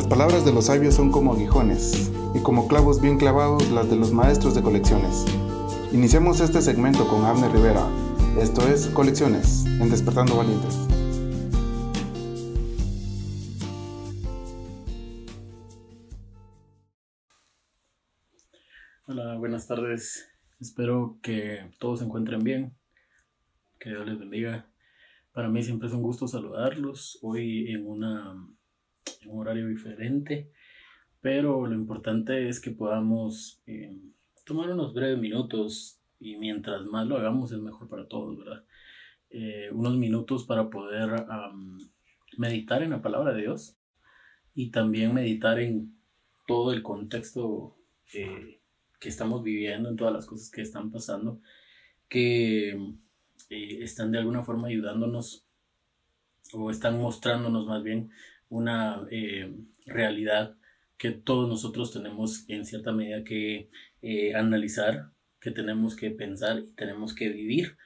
Las palabras de los sabios son como aguijones, y como clavos bien clavados las de los maestros de colecciones. Iniciamos este segmento con Abner Rivera. Esto es Colecciones, en Despertando Valientes. Hola, buenas tardes. Espero que todos se encuentren bien. Que Dios les bendiga. Para mí siempre es un gusto saludarlos. Hoy en una en un horario diferente, pero lo importante es que podamos eh, tomar unos breves minutos y mientras más lo hagamos es mejor para todos, ¿verdad? Eh, unos minutos para poder meditar en la palabra de Dios y también meditar en todo el contexto eh, que estamos viviendo, en todas las cosas que están pasando, que están de alguna forma ayudándonos o están mostrándonos más bien una eh, realidad que todos nosotros tenemos en cierta medida que eh, analizar, que tenemos que pensar y tenemos que vivir.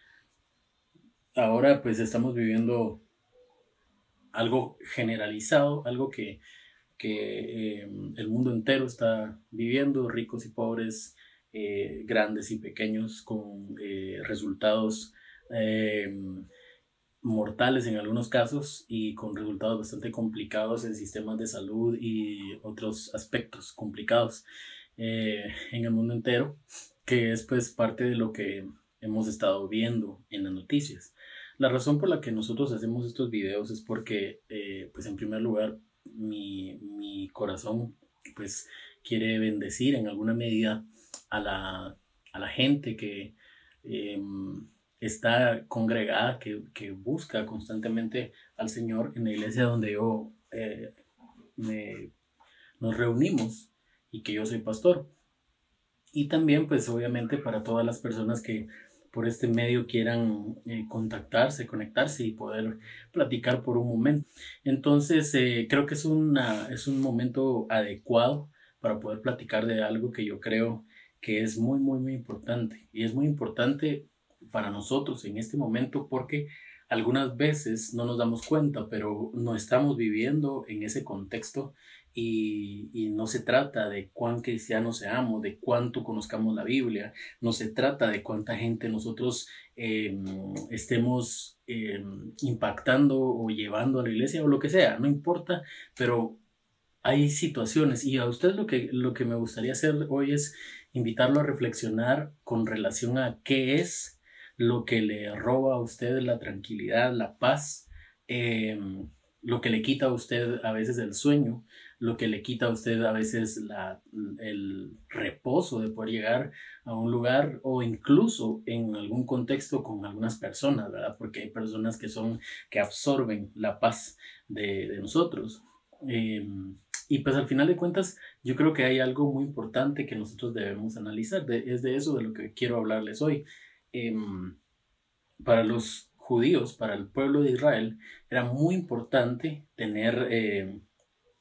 Ahora pues estamos viviendo algo generalizado, algo que, que eh, el mundo entero está viviendo, ricos y pobres, grandes y pequeños, con resultados mortales en algunos casos y con resultados bastante complicados en sistemas de salud y otros aspectos complicados eh, en el mundo entero, que es pues parte de lo que hemos estado viendo en las noticias. La razón por la que nosotros hacemos estos videos es porque, eh, pues en primer lugar, mi, mi, corazón pues quiere bendecir en alguna medida a la, a la gente que... Em, está congregada, que, que, busca constantemente al Señor en la iglesia donde yo eh, me, nos reunimos y que yo soy pastor. Y también, pues obviamente para todas las personas que por este medio quieran eh, contactarse, conectarse y poder platicar por un momento. Entonces, eh, creo que es, una, es un momento adecuado para poder platicar de algo que yo creo que es muy, muy, muy importante. Y es muy importante para nosotros en este momento porque algunas veces no nos damos cuenta, pero no estamos viviendo en ese contexto y, y, no se trata de cuán cristianos seamos, de cuánto conozcamos la Biblia, no se trata de cuánta gente nosotros em, estemos em, impactando o llevando a la iglesia o lo que sea, no importa, pero hay situaciones. Y a usted lo que, lo que me gustaría hacer hoy es invitarlo a reflexionar con relación a qué es lo que le roba a usted la tranquilidad, la paz, em, lo que le quita a usted a veces el sueño, lo que le quita a usted a veces la, el reposo de poder llegar a un lugar o incluso en algún contexto con algunas personas, ¿verdad? Porque hay personas que son, que absorben la paz de, nosotros. Em, y pues al final de cuentas, yo creo que hay algo muy importante que nosotros debemos analizar. es de eso de lo que quiero hablarles hoy. Em, para los judíos, para el pueblo de Israel, era muy importante tener em,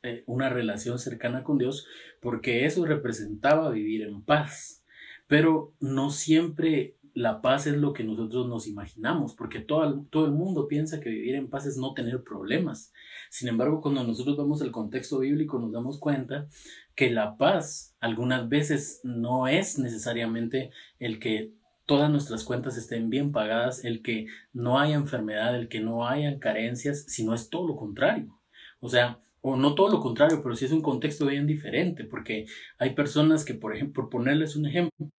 eh, una relación cercana con Dios porque eso representaba vivir en paz. Pero no siempre la paz es lo que nosotros nos imaginamos, porque todo, todo el mundo piensa que vivir en paz es no tener problemas. Sin embargo, cuando nosotros vemos el contexto bíblico, nos damos cuenta que la paz algunas veces no es necesariamente el que todas nuestras cuentas estén bien pagadas, el que no haya enfermedad, el que no hayan carencias, sino es todo lo contrario. O sea, o no todo lo contrario, pero sí es un contexto bien diferente, porque hay personas que, por ejemplo, por ponerles un ejemplo,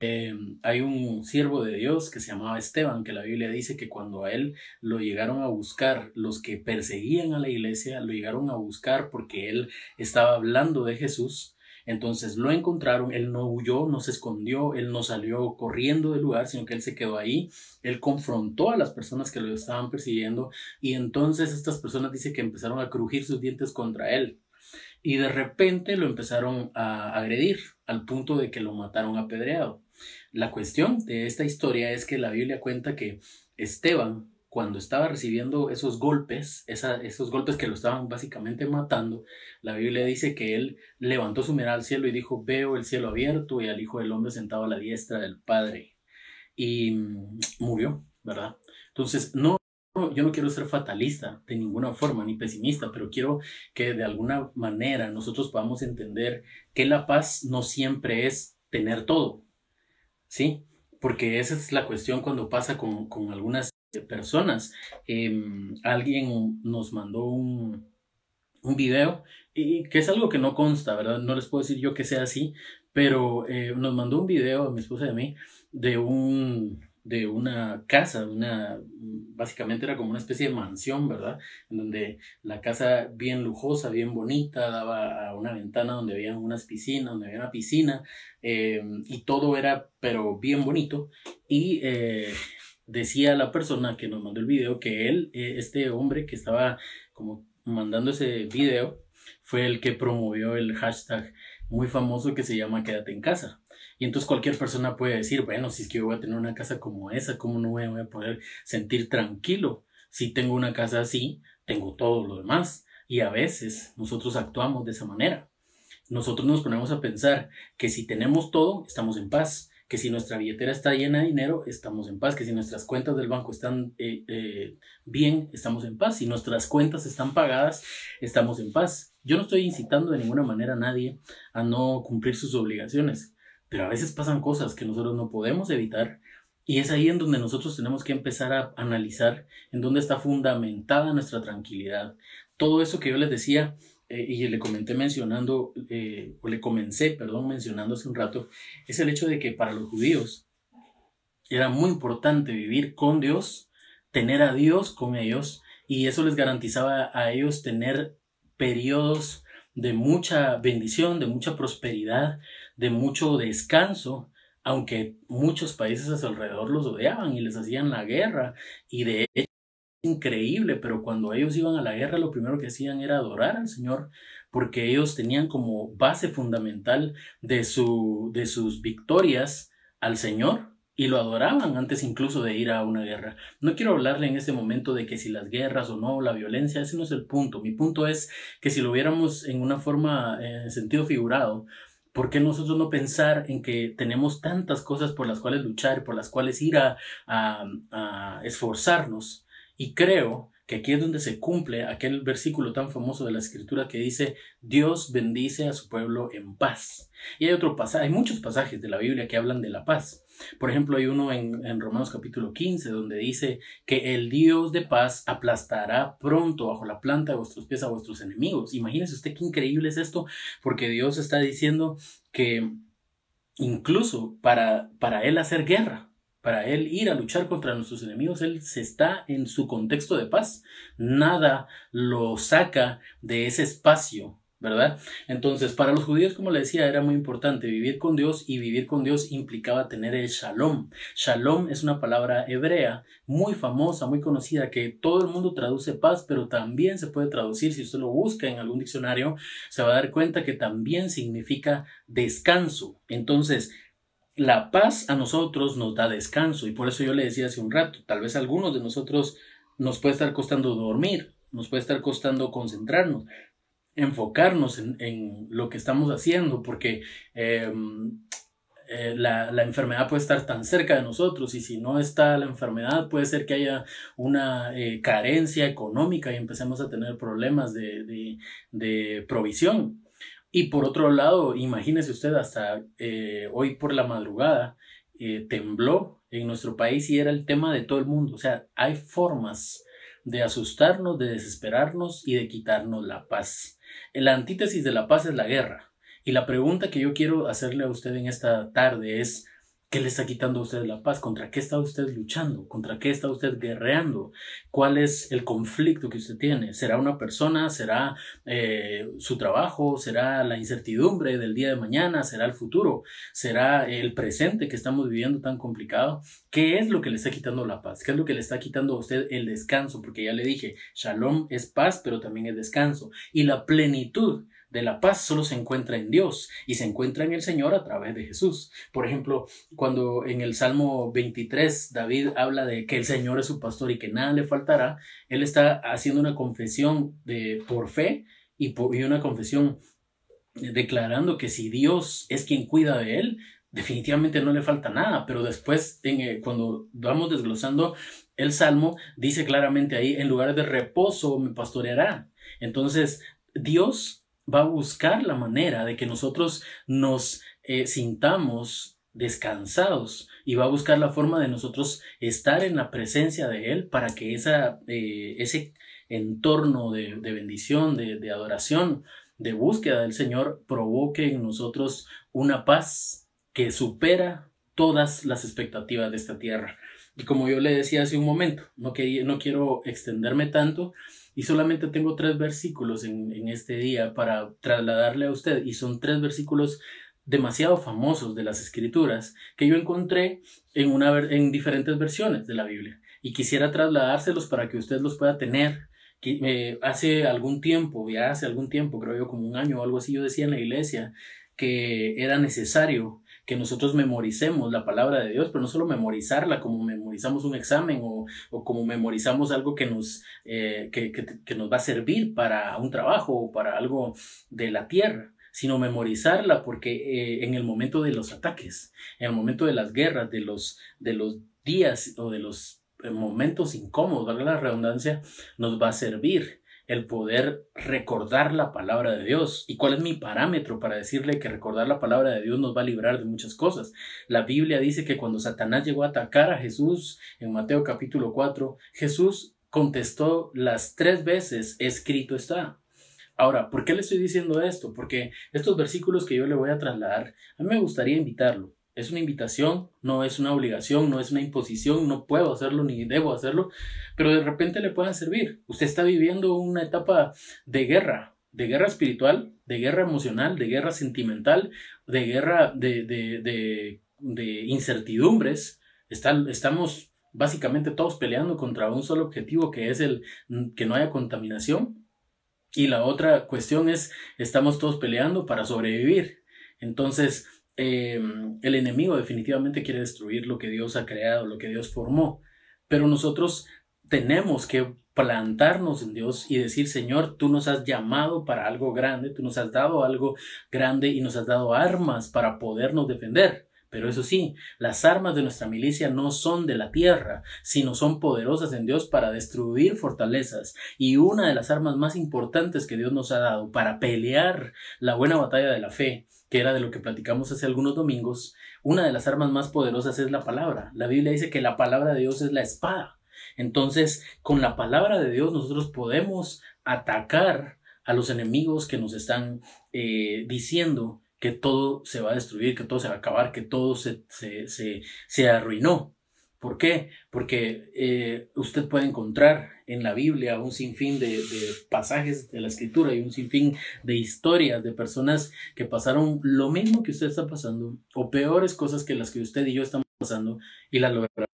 eh, hay un siervo de Dios que se llamaba Esteban, que la Biblia dice que cuando a él lo llegaron a buscar, los que perseguían a la iglesia, lo llegaron a buscar porque él estaba hablando de Jesús, entonces lo encontraron, él no huyó, no se escondió, él no salió corriendo del lugar, sino que él se quedó ahí, él confrontó a las personas que lo estaban persiguiendo y entonces estas personas dice que empezaron a crujir sus dientes contra él y de repente lo empezaron a agredir al punto de que lo mataron apedreado. La cuestión de esta historia es que la Biblia cuenta que Esteban cuando estaba recibiendo esos golpes, esos golpes que lo estaban básicamente matando, la Biblia dice que él levantó su mirada al cielo y dijo, veo el cielo abierto y al Hijo del Hombre sentado a la diestra del Padre. Y mm, murió, ¿verdad? Entonces, no yo no quiero ser fatalista de ninguna forma, ni pesimista, pero quiero que de alguna manera nosotros podamos entender que la paz no siempre es tener todo, ¿sí? Porque esa es la cuestión cuando pasa con, con algunas personas. Em, alguien nos mandó un, un video y que es algo que no consta, ¿verdad? No les puedo decir yo que sea así, pero eh, nos mandó un video mi esposa y a mí de un de una casa, una básicamente era como una especie de mansión, ¿verdad? En donde la casa bien lujosa, bien bonita, daba a una ventana donde había unas piscinas, donde había una piscina, eh, y todo era, pero bien bonito. Y eh, decía la persona que nos mandó el video que él, este hombre que estaba como mandando ese video, fue el que promovió el hashtag muy famoso que se llama Quédate en casa. Y entonces cualquier persona puede decir, bueno, si es que yo voy a tener una casa como esa, ¿cómo no voy a poder sentir tranquilo? Si tengo una casa así, tengo todo lo demás. Y a veces nosotros actuamos de esa manera. Nosotros nos ponemos a pensar que si tenemos todo, estamos en paz que si nuestra billetera está llena de dinero, estamos en paz, que si nuestras cuentas del banco están eh, eh, bien, estamos en paz, si nuestras cuentas están pagadas, estamos en paz. Yo no estoy incitando de ninguna manera a nadie a no cumplir sus obligaciones, pero a veces pasan cosas que nosotros no podemos evitar y es ahí en donde nosotros tenemos que empezar a analizar en dónde está fundamentada nuestra tranquilidad. Todo eso que yo les decía eh, y le comenté mencionando, eh, o le comencé, perdón, mencionando hace un rato, es el hecho de que para los judíos era muy importante vivir con Dios, tener a Dios con ellos, y eso les garantizaba a ellos tener periodos de mucha bendición, de mucha prosperidad, de mucho descanso, aunque muchos países a su alrededor los odiaban y les hacían la guerra, y de hecho increíble, pero cuando ellos iban a la guerra lo primero que hacían era adorar al Señor, porque ellos tenían como base fundamental de, su, de sus victorias al Señor y lo adoraban antes incluso de ir a una guerra. No quiero hablarle en este momento de que si las guerras o no, la violencia, ese no es el punto. Mi punto es que si lo viéramos en una forma, en sentido figurado, ¿Por qué nosotros no pensar en que tenemos tantas cosas por las cuales luchar, por las cuales ir a, a esforzarnos? Y creo que aquí es donde se cumple aquel versículo tan famoso de la escritura que dice Dios bendice a su pueblo en paz. Y hay otro pasaje, hay muchos pasajes de la Biblia que hablan de la paz. Por ejemplo, hay uno en, Romanos capítulo 15 donde dice que el Dios de paz aplastará pronto bajo la planta de vuestros pies a vuestros enemigos. Imagínese usted qué increíble es esto, porque Dios está diciendo que incluso para, para él hacer guerra, para él ir a luchar contra nuestros enemigos, él se está en su contexto de paz. Nada lo saca de ese espacio, ¿verdad? Entonces, para los judíos, como le decía, era muy importante vivir con Dios y vivir con Dios implicaba tener el shalom. Shalom es una palabra hebrea muy famosa, muy conocida, que todo el mundo traduce paz, pero también se puede traducir, si usted lo busca en algún diccionario, se va a dar cuenta que también significa descanso. Entonces, la paz a nosotros nos da descanso y por eso yo le decía hace un rato, tal vez a algunos de nosotros nos puede estar costando dormir, nos puede estar costando concentrarnos, enfocarnos en, lo que estamos haciendo, porque em, eh, la, enfermedad puede estar tan cerca de nosotros y si no está la enfermedad puede ser que haya una eh, carencia económica y empecemos a tener problemas de, de provisión. Y por otro lado, imagínese usted, hasta eh, hoy por la madrugada eh, tembló en nuestro país y era el tema de todo el mundo. O sea, hay formas de asustarnos, de desesperarnos y de quitarnos la paz. La antítesis de la paz es la guerra. Y la pregunta que yo quiero hacerle a usted en esta tarde es, ¿Qué le está quitando a usted la paz? ¿Contra qué está usted luchando? ¿Contra qué está usted guerreando? ¿Cuál es el conflicto que usted tiene? ¿Será una persona? ¿Será eh, su trabajo? ¿Será la incertidumbre del día de mañana? ¿Será el futuro? ¿Será el presente que estamos viviendo tan complicado? ¿Qué es lo que le está quitando la paz? ¿Qué es lo que le está quitando a usted el descanso? Porque ya le dije, shalom es paz, pero también es descanso. Y la plenitud de la paz solo se encuentra en Dios y se encuentra en el Señor a través de Jesús. Por ejemplo, cuando en el Salmo 23 David habla de que el Señor es su pastor y que nada le faltará, él está haciendo una confesión de por fe y, una confesión declarando que si Dios es quien cuida de él, definitivamente no le falta nada, pero después en, cuando vamos desglosando el salmo, dice claramente ahí, en lugares de reposo me pastoreará. Entonces, Dios va a buscar la manera de que nosotros nos eh, sintamos descansados y va a buscar la forma de nosotros estar en la presencia de Él para que esa, eh, ese entorno de, bendición, de, adoración, de búsqueda del Señor provoque en nosotros una paz que supera todas las expectativas de esta tierra. Y como yo le decía hace un momento, no, no quiero extenderme tanto y solamente tengo tres versículos en, este día para trasladarle a usted y son tres versículos demasiado famosos de las escrituras que yo encontré en, diferentes versiones de la Biblia y quisiera trasladárselos para que usted los pueda tener. Eh, hace algún tiempo, ya hace algún tiempo, creo yo como un año o algo así, yo decía en la iglesia que era necesario que nosotros memoricemos la palabra de Dios, pero no solo memorizarla como memorizamos un examen o, como memorizamos algo que nos, eh, que, que, nos va a servir para un trabajo o para algo de la tierra, sino memorizarla porque eh, en el momento de los ataques, en el momento de las guerras, de los, de los días o de los eh, momentos incómodos, valga la redundancia, nos va a servir el poder recordar la palabra de Dios. ¿Y cuál es mi parámetro para decirle que recordar la palabra de Dios nos va a librar de muchas cosas? La Biblia dice que cuando Satanás llegó a atacar a Jesús en Mateo capítulo 4, Jesús contestó las tres veces, escrito está. Ahora, ¿por qué le estoy diciendo esto? Porque estos versículos que yo le voy a trasladar, a mí me gustaría invitarlo. Es una invitación, no es una obligación, no es una imposición, no puedo hacerlo ni debo hacerlo, pero de repente le puedan servir. Usted está viviendo una etapa de guerra, de guerra espiritual, de guerra emocional, de guerra sentimental, de guerra de, de, de, incertidumbres. estamos básicamente todos peleando contra un solo objetivo que es el que no haya contaminación y la otra cuestión es, estamos todos peleando para sobrevivir. Entonces, em, el enemigo definitivamente quiere destruir lo que Dios ha creado, lo que Dios formó. Pero nosotros tenemos que plantarnos en Dios y decir, Señor, tú nos has llamado para algo grande, tú nos has dado algo grande y nos has dado armas para podernos defender. Pero eso sí, las armas de nuestra milicia no son de la tierra, sino son poderosas en Dios para destruir fortalezas. Y una de las armas más importantes que Dios nos ha dado para pelear la buena batalla de la fe, que era de lo que platicamos hace algunos domingos, una de las armas más poderosas es la palabra. La Biblia dice que la palabra de Dios es la espada. Entonces, con la palabra de Dios nosotros podemos atacar a los enemigos que nos están eh, diciendo que todo se va a destruir, que todo se va a acabar, que todo se, se, se, arruinó. ¿Por qué? Porque eh, usted puede encontrar en la Biblia un sinfín de, de, pasajes de la escritura y un sinfín de historias de personas que pasaron lo mismo que usted está pasando o peores cosas que las que usted y yo estamos pasando y las lograron.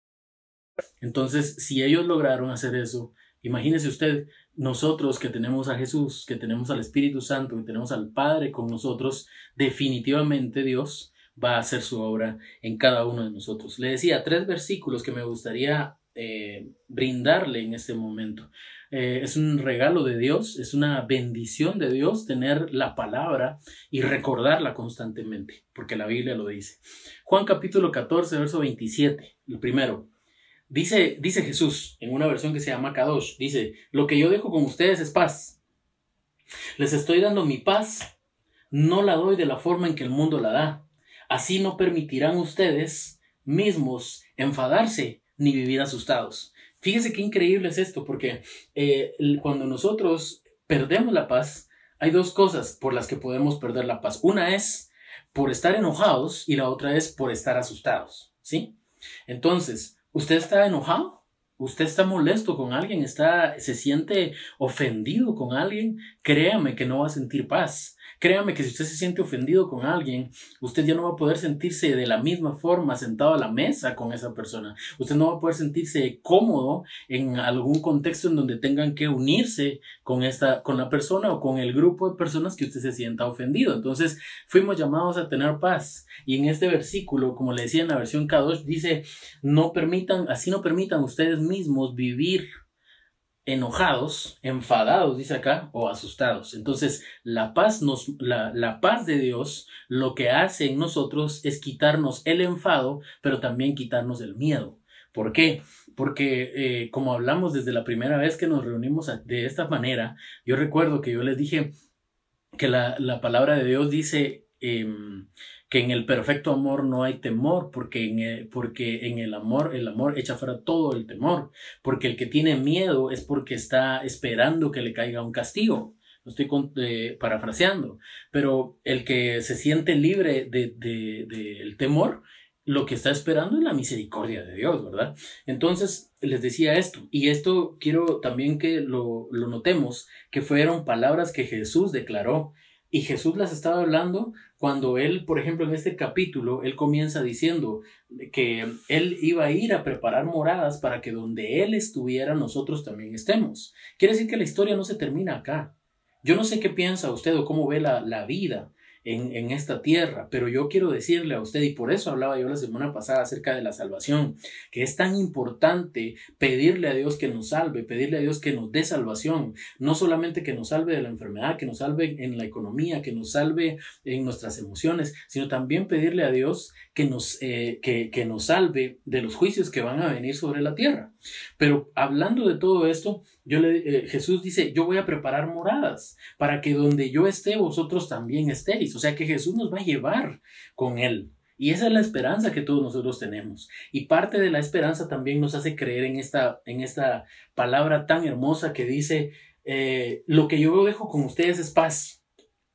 Entonces, si ellos lograron hacer eso, imagínese usted nosotros que tenemos a Jesús, que tenemos al Espíritu Santo, que tenemos al Padre con nosotros, definitivamente Dios va a hacer su obra en cada uno de nosotros. Le decía tres versículos que me gustaría eh, brindarle en este momento. Eh, es un regalo de Dios, es una bendición de Dios tener la palabra y recordarla constantemente, porque la Biblia lo dice. Juan capítulo 14, verso 27, el primero. Dice, dice Jesús en una versión que se llama Kadosh, dice, lo que yo dejo con ustedes es paz. Les estoy dando mi paz, no la doy de la forma en que el mundo la da. Así no permitirán ustedes mismos enfadarse ni vivir asustados. Fíjense qué increíble es esto, porque eh, cuando nosotros perdemos la paz, hay dos cosas por las que podemos perder la paz. Una es por estar enojados y la otra es por estar asustados, ¿sí? Entonces, ¿Usted está enojado? ¿Usted está molesto con alguien? ¿Está, ¿Se siente ofendido con alguien? Créame que no va a sentir paz. Créame que si usted se siente ofendido con alguien, usted ya no va a poder sentirse de la misma forma sentado a la mesa con esa persona. Usted no va a poder sentirse cómodo en algún contexto en donde tengan que unirse con esta, con la persona o con el grupo de personas que usted se sienta ofendido. Entonces, fuimos llamados a tener paz. Y en este versículo, como le decía en la versión K2, dice, no permitan, así no permitan ustedes mismos vivir enojados, enfadados, dice acá, o asustados. Entonces, la paz, nos, la, la, paz de Dios lo que hace en nosotros es quitarnos el enfado, pero también quitarnos el miedo. ¿Por qué? Porque eh, como hablamos desde la primera vez que nos reunimos de esta manera, yo recuerdo que yo les dije que la, la palabra de Dios dice em, que en el perfecto amor no hay temor, porque en, el, porque en el amor, el amor echa fuera todo el temor, porque el que tiene miedo es porque está esperando que le caiga un castigo. Lo estoy eh, parafraseando, pero el que se siente libre del de, de, temor, lo que está esperando es la misericordia de Dios, ¿verdad? Entonces, les decía esto, y esto quiero también que lo, lo notemos, que fueron palabras que Jesús declaró y Jesús las estaba hablando cuando él, por ejemplo, en este capítulo, él comienza diciendo que él iba a ir a preparar moradas para que donde él estuviera nosotros también estemos. Quiere decir que la historia no se termina acá. Yo no sé qué piensa usted o cómo ve la, la vida, en, esta tierra. Pero yo quiero decirle a usted, y por eso hablaba yo la semana pasada acerca de la salvación, que es tan importante pedirle a Dios que nos salve, pedirle a Dios que nos dé salvación, no solamente que nos salve de la enfermedad, que nos salve en la economía, que nos salve en nuestras emociones, sino también pedirle a Dios que nos, eh, que, que nos salve de los juicios que van a venir sobre la tierra. Pero hablando de todo esto, yo eh, Jesús dice, yo voy a preparar moradas para que donde yo esté, vosotros también estéis. O sea que Jesús nos va a llevar con Él. Y esa es la esperanza que todos nosotros tenemos. Y parte de la esperanza también nos hace creer en esta, en esta palabra tan hermosa que dice, eh, lo que yo dejo con ustedes es paz.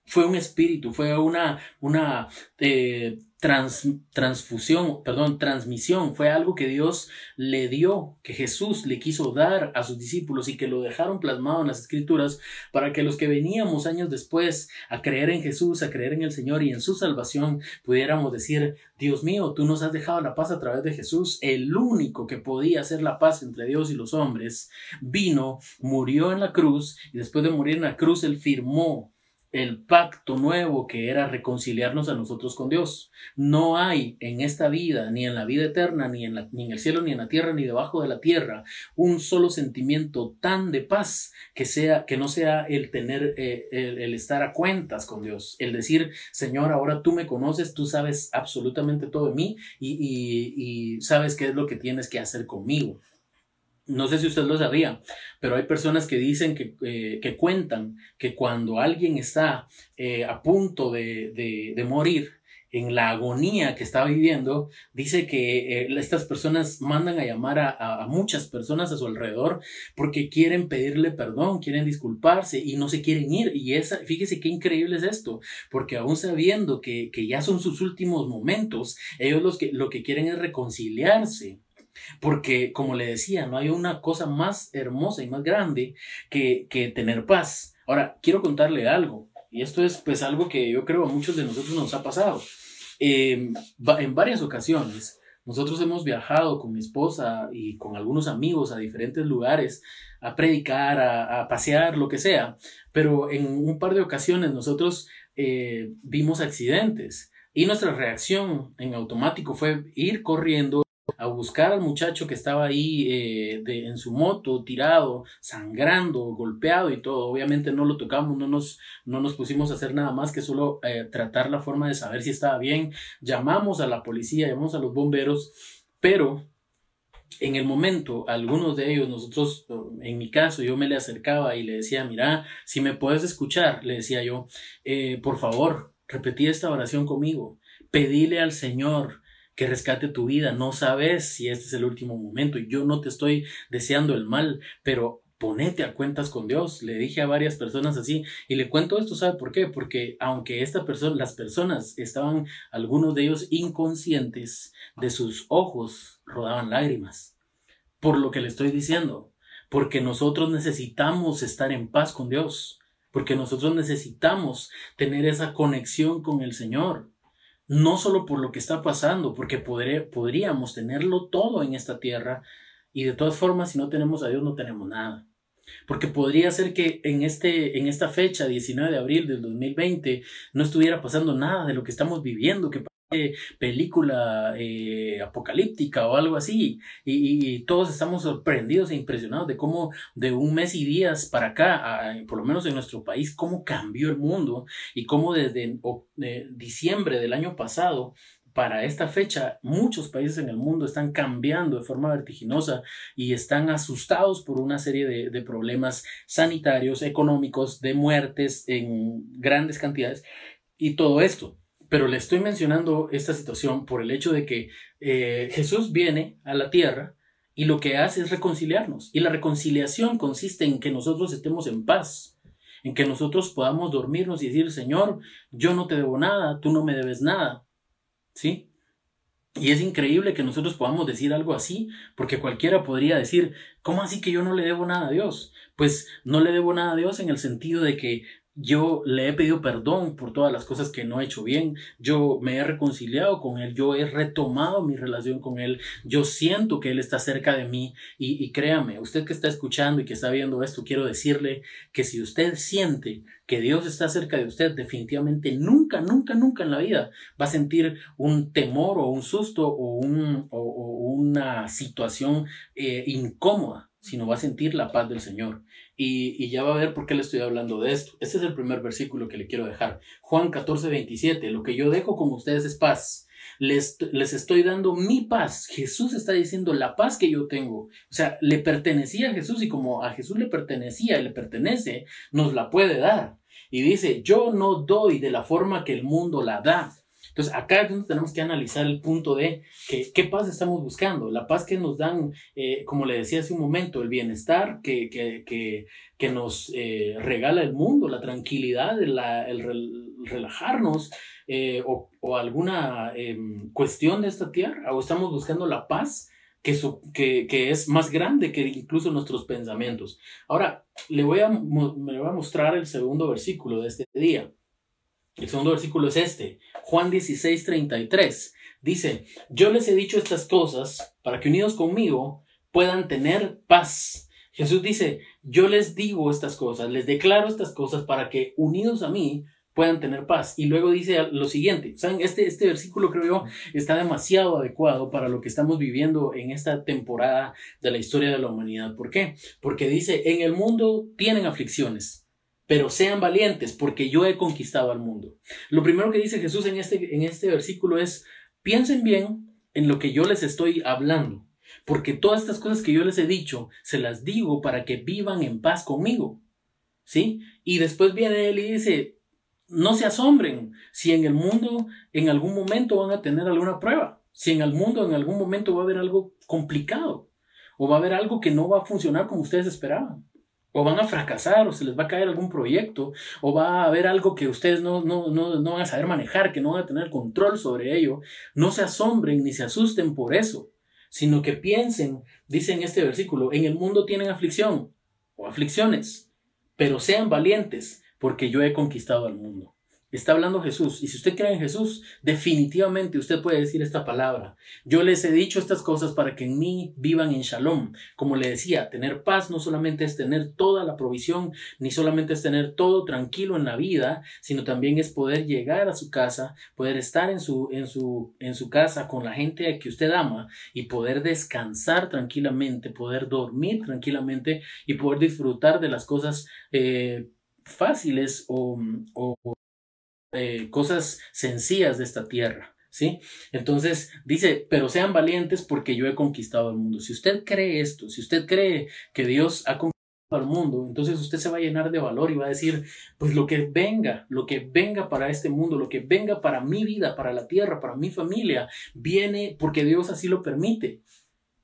Fue un espíritu, fue una, una eh, transfusión, perdón, transmisión, fue algo que Dios le dio, que Jesús le quiso dar a sus discípulos y que lo dejaron plasmado en las escrituras para que los que veníamos años después a creer en Jesús, a creer en el Señor y en su salvación, pudiéramos decir, Dios mío, tú nos has dejado la paz a través de Jesús, el único que podía hacer la paz entre Dios y los hombres, vino, murió en la cruz y después de morir en la cruz, él firmó el pacto nuevo que era reconciliarnos a nosotros con Dios. No hay en esta vida, ni en la vida eterna, ni en, ni en el cielo, ni en la tierra, ni debajo de la tierra, un solo sentimiento tan de paz que, sea, que no sea el tener, eh, el, estar a cuentas con Dios, el decir, Señor, ahora tú me conoces, tú sabes absolutamente todo de mí y, y sabes qué es lo que tienes que hacer conmigo. No sé si usted lo sabía, pero hay personas que dicen que, eh, que cuentan que cuando alguien está eh, a punto de, de, morir, en la agonía que está viviendo, dice que eh, estas personas mandan a llamar a, a, muchas personas a su alrededor porque quieren pedirle perdón, quieren disculparse y no se quieren ir. Y esa, fíjese qué increíble es esto, porque aún sabiendo que, que ya son sus últimos momentos, ellos los que, lo que quieren es reconciliarse porque, como le decía, no hay una cosa más hermosa y más grande que, que tener paz. Ahora, quiero contarle algo, y esto es pues algo que yo creo a muchos de nosotros nos ha pasado. Eh, en varias ocasiones, nosotros hemos viajado con mi esposa y con algunos amigos a diferentes lugares a predicar, a, a pasear, lo que sea, pero en un par de ocasiones nosotros eh, vimos accidentes y nuestra reacción en automático fue ir corriendo a buscar al muchacho que estaba ahí eh, de, en su moto, tirado, sangrando, golpeado y todo. Obviamente no lo tocamos, no nos, no nos pusimos a hacer nada más que solo eh, tratar la forma de saber si estaba bien. Llamamos a la policía, llamamos a los bomberos, pero en el momento, algunos de ellos, nosotros, en mi caso, yo me le acercaba y le decía, mira, si me puedes escuchar, le decía yo, eh, por favor, repetí esta oración conmigo, pedile al Señor que rescate tu vida. No sabes si este es el último momento. Yo no te estoy deseando el mal, pero ponete a cuentas con Dios. Le dije a varias personas así y le cuento esto, ¿sabe por qué? Porque aunque esta persona, las personas estaban, algunos de ellos inconscientes, de sus ojos rodaban lágrimas. Por lo que le estoy diciendo, porque nosotros necesitamos estar en paz con Dios, porque nosotros necesitamos tener esa conexión con el Señor no solo por lo que está pasando, porque podríamos tenerlo todo en esta tierra y de todas formas si no tenemos a Dios no tenemos nada. Porque podría ser que en, este, en esta fecha, 19 de abril del 2020, no estuviera pasando nada de lo que estamos viviendo, que película eh, apocalíptica o algo así y, todos estamos sorprendidos e impresionados de cómo de un mes y días para acá, por lo menos en nuestro país, cómo cambió el mundo y cómo desde eh, diciembre del año pasado para esta fecha muchos países en el mundo están cambiando de forma vertiginosa y están asustados por una serie de, de problemas sanitarios, económicos, de muertes en grandes cantidades y todo esto pero le estoy mencionando esta situación por el hecho de que eh, Jesús viene a la tierra y lo que hace es reconciliarnos. Y la reconciliación consiste en que nosotros estemos en paz, en que nosotros podamos dormirnos y decir, Señor, yo no te debo nada, tú no me debes nada. ¿Sí? Y es increíble que nosotros podamos decir algo así, porque cualquiera podría decir, ¿cómo así que yo no le debo nada a Dios? Pues no le debo nada a Dios en el sentido de que yo le he pedido perdón por todas las cosas que no he hecho bien, yo me he reconciliado con él, yo he retomado mi relación con él, yo siento que él está cerca de mí y, créame, usted que está escuchando y que está viendo esto, quiero decirle que si usted siente que Dios está cerca de usted, definitivamente nunca, nunca, nunca en la vida va a sentir un temor o un susto o, un, o, una situación eh, incómoda, sino va a sentir la paz del Señor. Y, ya va a ver por qué le estoy hablando de esto. Este es el primer versículo que le quiero dejar. Juan 14, 27. Lo que yo dejo con ustedes es paz. Les, les estoy dando mi paz. Jesús está diciendo la paz que yo tengo. O sea, le pertenecía a Jesús y como a Jesús le pertenecía y le pertenece, nos la puede dar. Y dice, yo no doy de la forma que el mundo la da. Entonces, acá tenemos que analizar el punto de que, qué paz estamos buscando. La paz que nos dan, eh, como le decía hace un momento, el bienestar que, que, que, que nos eh, regala el mundo, la tranquilidad, el, relajarnos eh, o, o, alguna em, cuestión de esta tierra. O estamos buscando la paz que, que, que, es más grande que incluso nuestros pensamientos. Ahora, le voy a, me voy a mostrar el segundo versículo de este día. El segundo versículo es este, Juan 16, 33. Dice, yo les he dicho estas cosas para que unidos conmigo puedan tener paz. Jesús dice, yo les digo estas cosas, les declaro estas cosas para que unidos a mí puedan tener paz. Y luego dice lo siguiente, ¿saben? Este, este versículo creo yo está demasiado adecuado para lo que estamos viviendo en esta temporada de la historia de la humanidad. ¿Por qué? Porque dice, en el mundo tienen aflicciones pero sean valientes porque yo he conquistado al mundo. Lo primero que dice Jesús en este, en este versículo es, piensen bien en lo que yo les estoy hablando, porque todas estas cosas que yo les he dicho, se las digo para que vivan en paz conmigo. ¿Sí? Y después viene él y dice, no se asombren si en el mundo en algún momento van a tener alguna prueba, si en el mundo en algún momento va a haber algo complicado o va a haber algo que no va a funcionar como ustedes esperaban o van a fracasar, o se les va a caer algún proyecto, o va a haber algo que ustedes no, no, no, no van a saber manejar, que no van a tener control sobre ello, no se asombren ni se asusten por eso, sino que piensen, dice en este versículo, en el mundo tienen aflicción o aflicciones, pero sean valientes, porque yo he conquistado al mundo. Está hablando Jesús. Y si usted cree en Jesús, definitivamente usted puede decir esta palabra. Yo les he dicho estas cosas para que en mí vivan en shalom. Como le decía, tener paz no solamente es tener toda la provisión, ni solamente es tener todo tranquilo en la vida, sino también es poder llegar a su casa, poder estar en su, en su, en su casa con la gente que usted ama y poder descansar tranquilamente, poder dormir tranquilamente y poder disfrutar de las cosas eh, fáciles o, o eh, cosas sencillas de esta tierra. ¿Sí? Entonces dice, pero sean valientes porque yo he conquistado el mundo. Si usted cree esto, si usted cree que Dios ha conquistado al mundo, entonces usted se va a llenar de valor y va a decir, pues lo que venga, lo que venga para este mundo, lo que venga para mi vida, para la tierra, para mi familia, viene porque Dios así lo permite.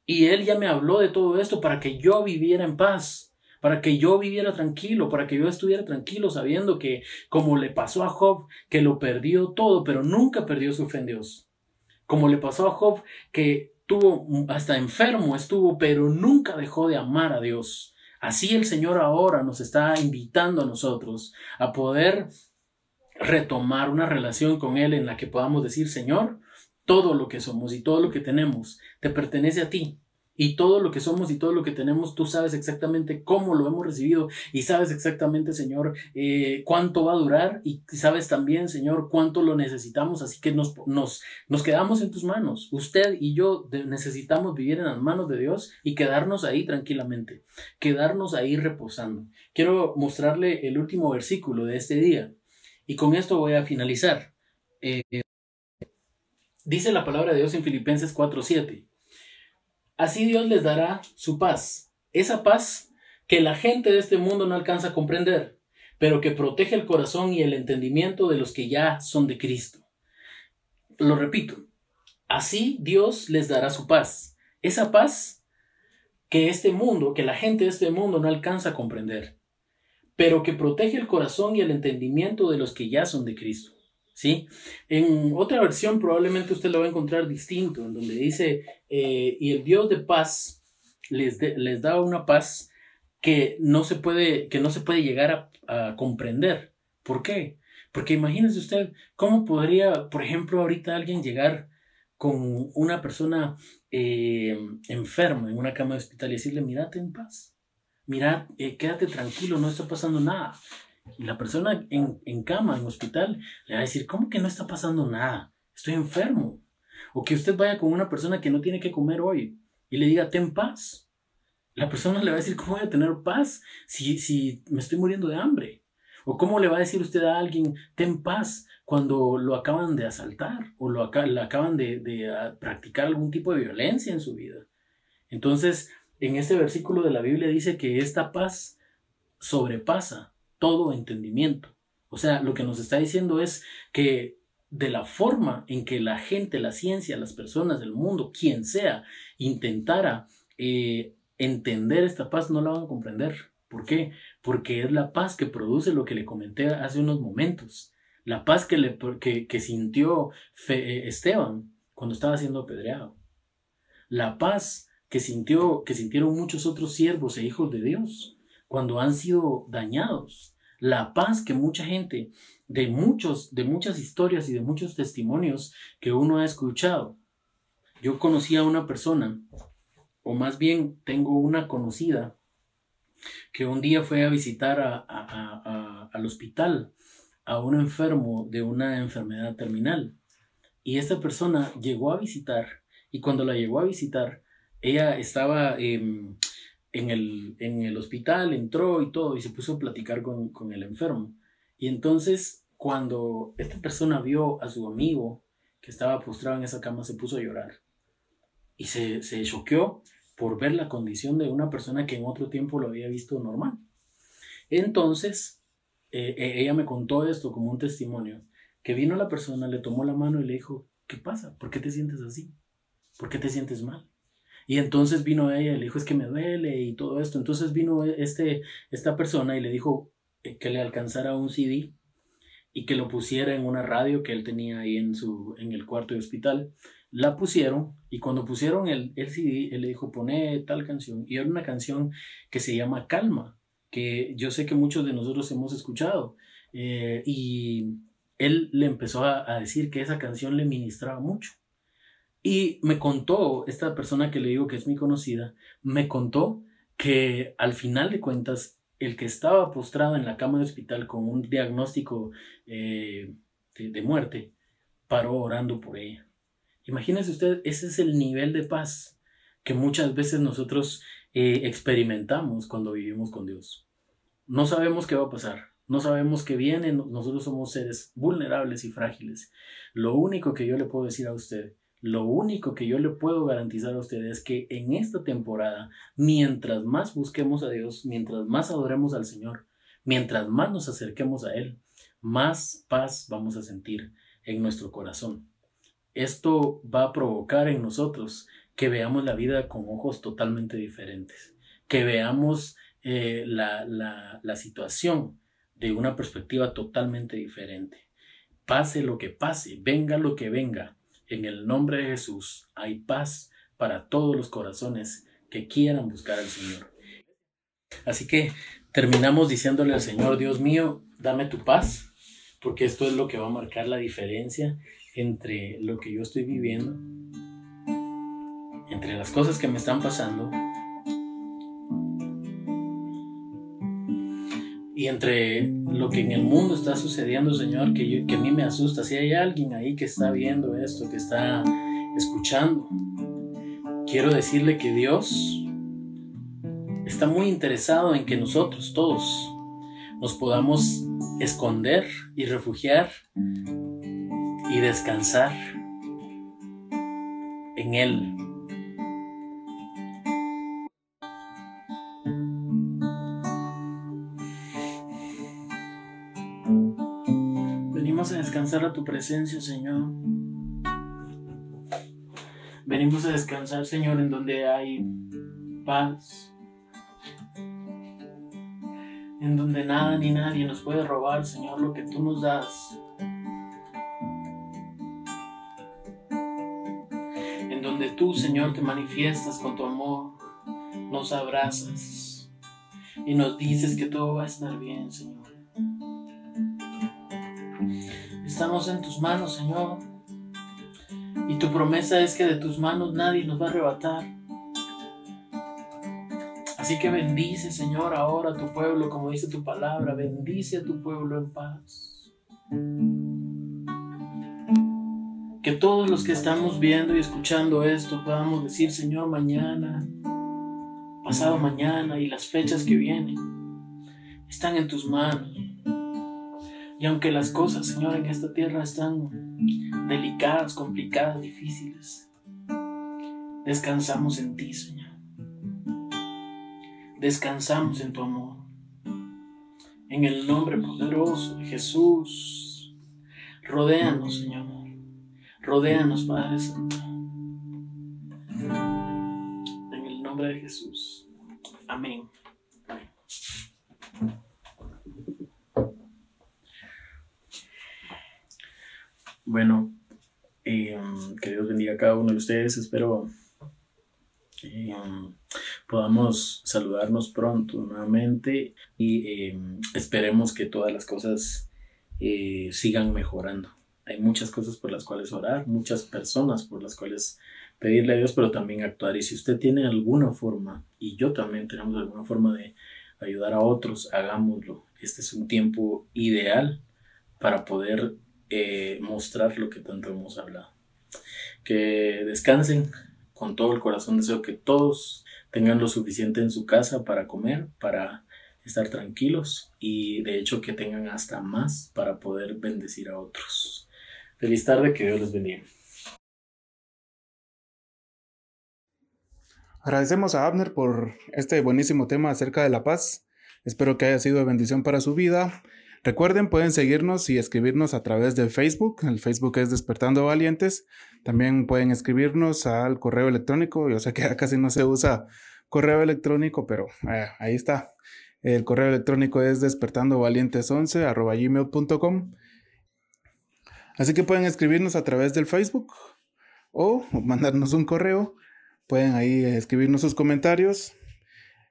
Y Él ya me habló de todo esto para que yo viviera en paz para que yo viviera tranquilo, para que yo estuviera tranquilo sabiendo que como le pasó a Job, que lo perdió todo, pero nunca perdió su fe en Dios. Como le pasó a Job, que tuvo hasta enfermo estuvo, pero nunca dejó de amar a Dios. Así el Señor ahora nos está invitando a nosotros a poder retomar una relación con Él en la que podamos decir, Señor, todo lo que somos y todo lo que tenemos te pertenece a ti y todo lo que somos y todo lo que tenemos, tú sabes exactamente cómo lo hemos recibido y sabes exactamente, Señor, eh, cuánto va a durar y sabes también, Señor, cuánto lo necesitamos. Así que nos, nos, quedamos en tus manos. Usted y yo necesitamos vivir en las manos de Dios y quedarnos ahí tranquilamente, quedarnos ahí reposando. Quiero mostrarle el último versículo de este día y con esto voy a finalizar. Eh, dice la palabra de Dios en Filipenses 4:7. Así Dios les dará su paz, esa paz que la gente de este mundo no alcanza a comprender, pero que protege el corazón y el entendimiento de los que ya son de Cristo. Lo repito, así Dios les dará su paz, esa paz que este mundo, que la gente de este mundo no alcanza a comprender, pero que protege el corazón y el entendimiento de los que ya son de Cristo. ¿Sí? En otra versión probablemente usted lo va a encontrar distinto, en donde dice, eh, y el Dios de paz les, les da una paz que no se puede, que no se puede llegar a, comprender. ¿Por qué? Porque imagínese usted, ¿cómo podría, por ejemplo, ahorita alguien llegar con una persona eh, enferma en una cama de hospital y decirle, mírate en paz, mira, eh, quédate tranquilo, no está pasando nada. Y la persona en, en cama, en hospital, le va a decir, ¿cómo que no está pasando nada? Estoy enfermo. O que usted vaya con una persona que no tiene que comer hoy y le diga, ten paz. La persona le va a decir, ¿cómo voy a tener paz si, si me estoy muriendo de hambre? ¿O cómo le va a decir usted a alguien, ten paz, cuando lo acaban de asaltar o lo le acaban de, de ah, practicar algún tipo de violencia en su vida? Entonces, en este versículo de la Biblia dice que esta paz sobrepasa todo entendimiento. O sea, lo que nos está diciendo es que de la forma en que la gente, la ciencia, las personas del mundo, quien sea, intentara eh, entender esta paz, no la van a comprender. ¿Por qué? Porque es la paz que produce lo que le comenté hace unos momentos. La paz que, sintió eh, Esteban cuando estaba siendo apedreado. La paz que, sintió, que sintieron muchos otros siervos e hijos de Dios cuando han sido dañados la paz que mucha gente, de muchos, de muchas historias y de muchos testimonios que uno ha escuchado. Yo conocí a una persona, o más bien tengo una conocida, que un día fue a visitar al hospital a un enfermo de una enfermedad terminal. Y esta persona llegó a visitar, y cuando la llegó a visitar, ella estaba em, en el, en el hospital, entró y todo, y se puso a platicar con, con el enfermo. Y entonces, cuando esta persona vio a su amigo que estaba postrado en esa cama, se puso a llorar. Y se, se choqueó por ver la condición de una persona que en otro tiempo lo había visto normal. Entonces, eh, eh, ella me contó esto como un testimonio, que vino la persona, le tomó la mano y le dijo, ¿qué pasa? ¿Por qué te sientes así? ¿Por qué te sientes mal? Y entonces vino ella y le dijo, es que me duele y todo esto. Entonces vino este, esta persona y le dijo que le alcanzara un CD y que lo pusiera en una radio que él tenía ahí en, su, en el cuarto de hospital. La pusieron y cuando pusieron el, el CD, él le dijo, pone tal canción. Y era una canción que se llama Calma, que yo sé que muchos de nosotros hemos escuchado. Eh, y él le empezó a decir que esa canción le ministraba mucho. Y me contó, esta persona que le digo que es mi conocida, me contó que al final de cuentas, el que estaba postrado en la cama de hospital con un diagnóstico eh, de, muerte, paró orando por ella. Imagínese usted, ese es el nivel de paz que muchas veces nosotros eh, experimentamos cuando vivimos con Dios. No sabemos qué va a pasar, no sabemos qué viene, nosotros somos seres vulnerables y frágiles. Lo único que yo le puedo decir a usted lo único que yo le puedo garantizar a ustedes es que en esta temporada, mientras más busquemos a Dios, mientras más adoremos al Señor, mientras más nos acerquemos a Él, más paz vamos a sentir en nuestro corazón. Esto va a provocar en nosotros que veamos la vida con ojos totalmente diferentes, que veamos eh, la, situación de una perspectiva totalmente diferente. Pase lo que pase, venga lo que venga, en el nombre de Jesús hay paz para todos los corazones que quieran buscar al Señor. Así que terminamos diciéndole al Señor, Dios mío, dame tu paz, porque esto es lo que va a marcar la diferencia entre lo que yo estoy viviendo, entre las cosas que me están pasando y entre lo que en el mundo está sucediendo, Señor, que, que a mí me asusta, si hay alguien ahí que está viendo esto, que está escuchando, quiero decirle que Dios está muy interesado en que nosotros todos nos podamos esconder y refugiar y descansar en Él. A tu presencia, Señor. Venimos a descansar, Señor, en donde hay paz. En donde nada ni nadie nos puede robar, Señor, lo que tú nos das. En donde tú, Señor, te manifiestas con tu amor, nos abrazas y nos dices que todo va a estar bien, Señor. Estamos en tus manos, Señor. Y tu promesa es que de tus manos nadie nos va a arrebatar. Así que bendice, Señor, ahora a tu pueblo, como dice tu palabra. Bendice a tu pueblo en paz. Que todos los que estamos viendo y escuchando esto podamos decir, Señor, mañana, pasado mañana y las fechas que vienen están en tus manos. Y aunque las cosas, Señor, en esta tierra están delicadas, complicadas, difíciles, descansamos en ti, Señor. Descansamos en tu amor. En el nombre poderoso de Jesús. Rodéanos, Señor. Rodéanos, Padre Santo. En el nombre de Jesús. Amén. Bueno, eh, que Dios bendiga a cada uno de ustedes. Espero eh, podamos saludarnos pronto nuevamente y eh, esperemos que todas las cosas sigan mejorando. Hay muchas cosas por las cuales orar, muchas personas por las cuales pedirle a Dios, pero también actuar. Y si usted tiene alguna forma, y yo también tenemos alguna forma de ayudar a otros, hagámoslo. Este es un tiempo ideal para poder eh, mostrar lo que tanto hemos hablado. Que descansen con todo el corazón. Deseo que todos tengan lo suficiente en su casa para comer, para estar tranquilos y de hecho que tengan hasta más para poder bendecir a otros. Feliz tarde, que Dios les bendiga. Agradecemos a Abner por este buenísimo tema acerca de la paz. Espero que haya sido de bendición para su vida Recuerden, pueden seguirnos y escribirnos a través de Facebook. El Facebook es Despertando Valientes. También pueden escribirnos al correo electrónico. Yo sé que casi no se usa correo electrónico, pero eh, ahí está. El correo electrónico es despertandovalientes11 gmail.com. Así que pueden escribirnos a través del Facebook o mandarnos un correo. Pueden ahí escribirnos sus comentarios.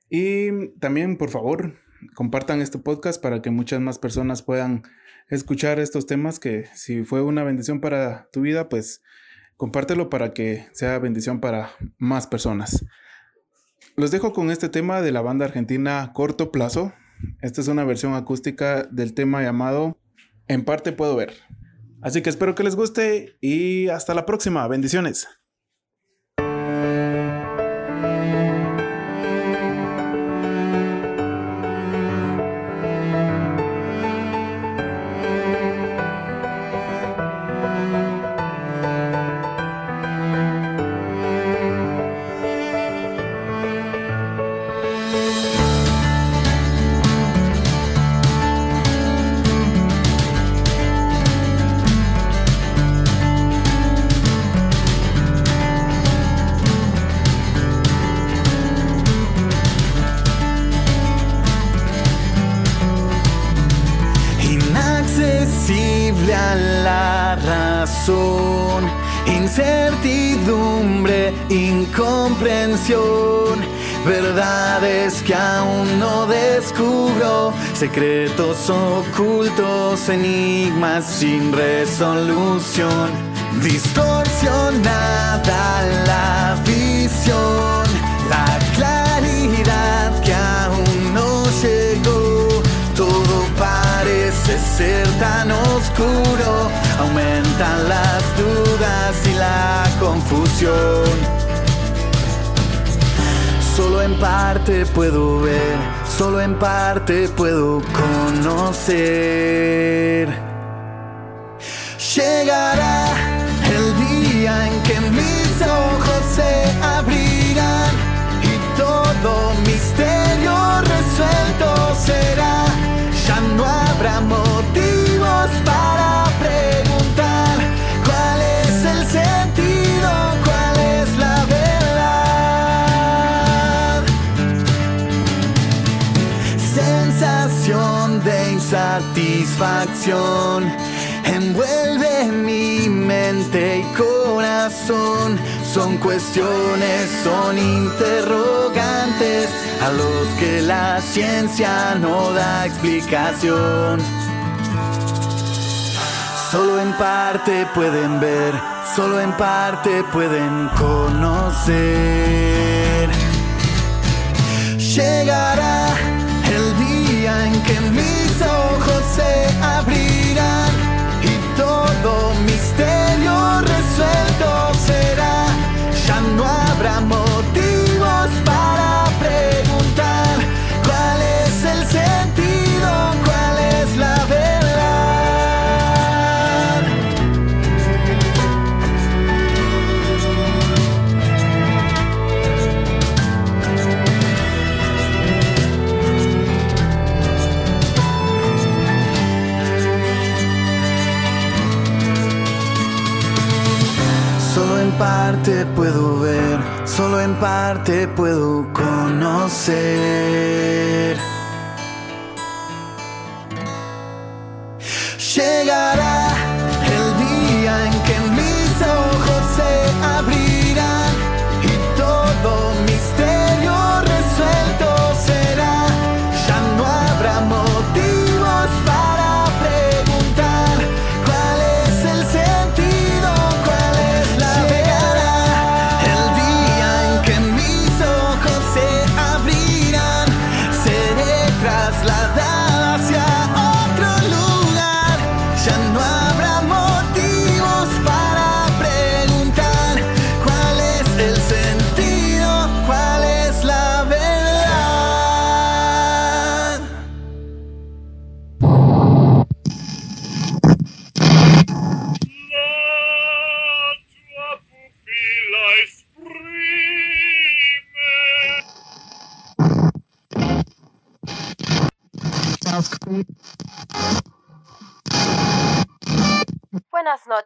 Y también, por favor, compartan este podcast para que muchas más personas puedan escuchar estos temas que si fue una bendición para tu vida, pues compártelo para que sea bendición para más personas. Los dejo con este tema de la banda argentina Corto Plazo. Esta es una versión acústica del tema llamado En parte puedo ver. Así que espero que les guste y hasta la próxima. Bendiciones. Incomprensión, verdades que aún no descubro, secretos ocultos, enigmas sin resolución, distorsionada la sensación, la claridad que aún no llegó. Todo parece ser tan oscuro, aumentan las dudas y la confusión. Solo en parte puedo ver, solo en parte puedo conocer. Llegará el día en que mis ojos se abrirán y todo misterio resuelto será. Ya no habrá motivos para insatisfacción envuelve mi mente y corazón. Son cuestiones, son interrogantes a los que la ciencia no da explicación. Solo en parte pueden ver, solo en parte pueden conocer. Llegará el día en que ojos se abrirán y todo misterio resuelto será. Ya no habrá motivos parte puedo ver, solo en parte puedo conocer.